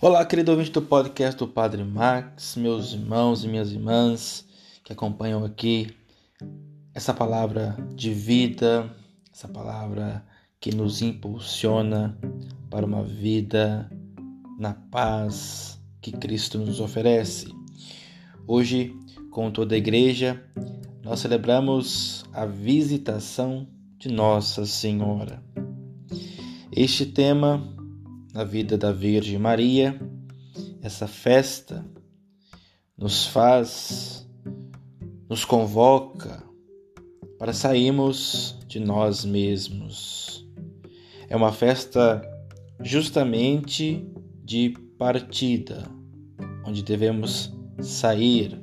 Olá, querido ouvinte do podcast do Padre Max, meus irmãos e minhas irmãs que acompanham aqui essa palavra de vida, essa palavra que nos impulsiona para uma vida na paz que Cristo nos oferece. Hoje, com toda a igreja, nós celebramos a visitação de Nossa Senhora. Este tema na vida da Virgem Maria, essa festa nos faz, nos convoca para sairmos de nós mesmos. É uma festa justamente de partida, onde devemos sair,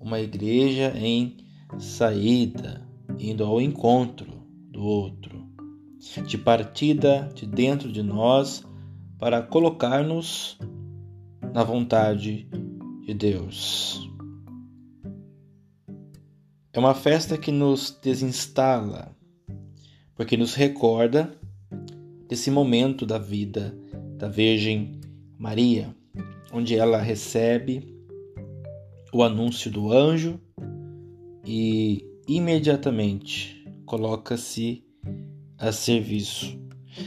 uma igreja em saída, indo ao encontro do outro, de partida de dentro de nós para colocar-nos na vontade de Deus. É uma festa que nos desinstala, porque nos recorda desse momento da vida da Virgem Maria, onde ela recebe o anúncio do anjo e imediatamente coloca-se a serviço.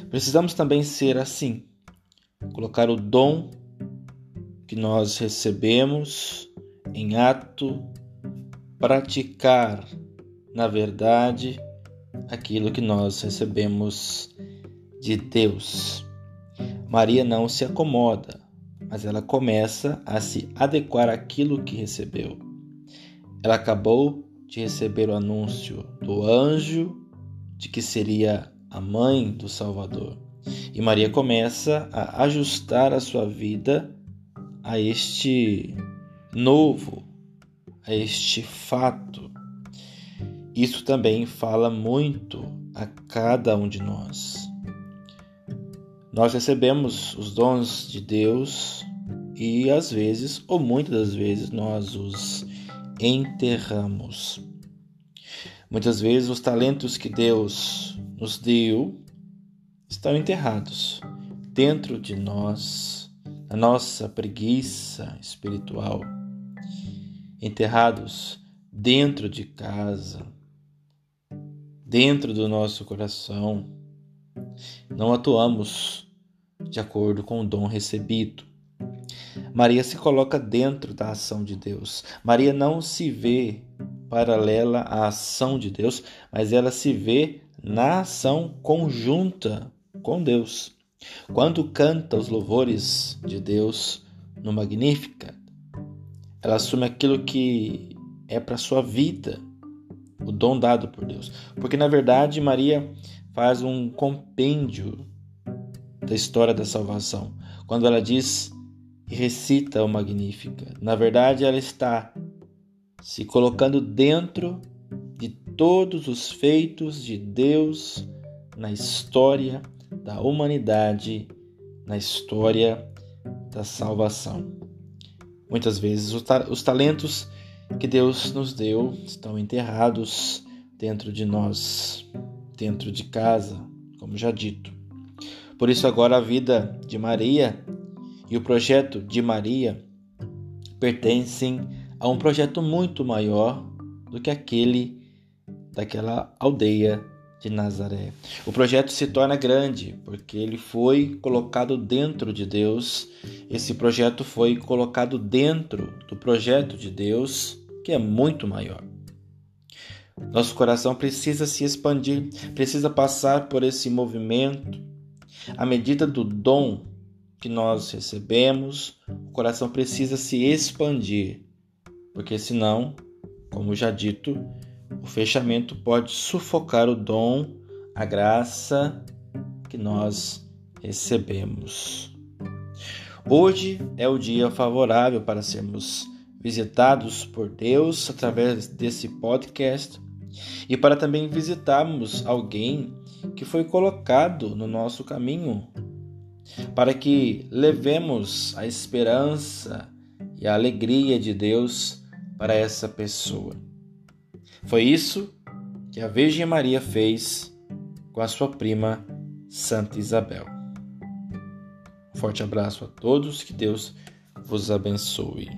Precisamos também ser assim, colocar o dom que nós recebemos em ato, praticar, na verdade, aquilo que nós recebemos de Deus. Maria não se acomoda, mas ela começa a se adequar àquilo que recebeu. Ela acabou de receber o anúncio do anjo de que seria a mãe do Salvador. E Maria começa a ajustar a sua vida a este novo, a este fato. Isso também fala muito a cada um de nós. Nós recebemos os dons de Deus e às vezes, ou muitas das vezes, nós os enterramos. Muitas vezes os talentos que Deus nos deu estão enterrados dentro de nós, na nossa preguiça espiritual, enterrados dentro de casa, dentro do nosso coração. Não atuamos de acordo com o dom recebido. Maria se coloca dentro da ação de Deus. Maria não se vê paralela à ação de Deus, mas ela se vê na ação conjunta com Deus. Quando canta os louvores de Deus no Magnífica, ela assume aquilo que é para sua vida, o dom dado por Deus. Porque na verdade Maria faz um compêndio da história da salvação. Quando ela diz e recita o Magnífica, na verdade ela está se colocando dentro de todos os feitos de Deus na história da humanidade na história da salvação. Muitas vezes os talentos que Deus nos deu estão enterrados dentro de nós, dentro de casa, como já dito. Por isso, agora a vida de Maria e o projeto de Maria pertencem a um projeto muito maior do que aquele daquela aldeia de Nazaré. O projeto se torna grande porque ele foi colocado dentro de Deus. Esse projeto foi colocado dentro do projeto de Deus, que é muito maior. Nosso coração precisa se expandir, precisa passar por esse movimento. À medida do dom que nós recebemos, o coração precisa se expandir, porque senão, como já dito, o fechamento pode sufocar o dom, a graça que nós recebemos. Hoje é o dia favorável para sermos visitados por Deus através desse podcast e para também visitarmos alguém que foi colocado no nosso caminho, para que levemos a esperança e a alegria de Deus para essa pessoa. Foi isso que a Virgem Maria fez com a sua prima Santa Isabel. Forte abraço a todos, que Deus vos abençoe.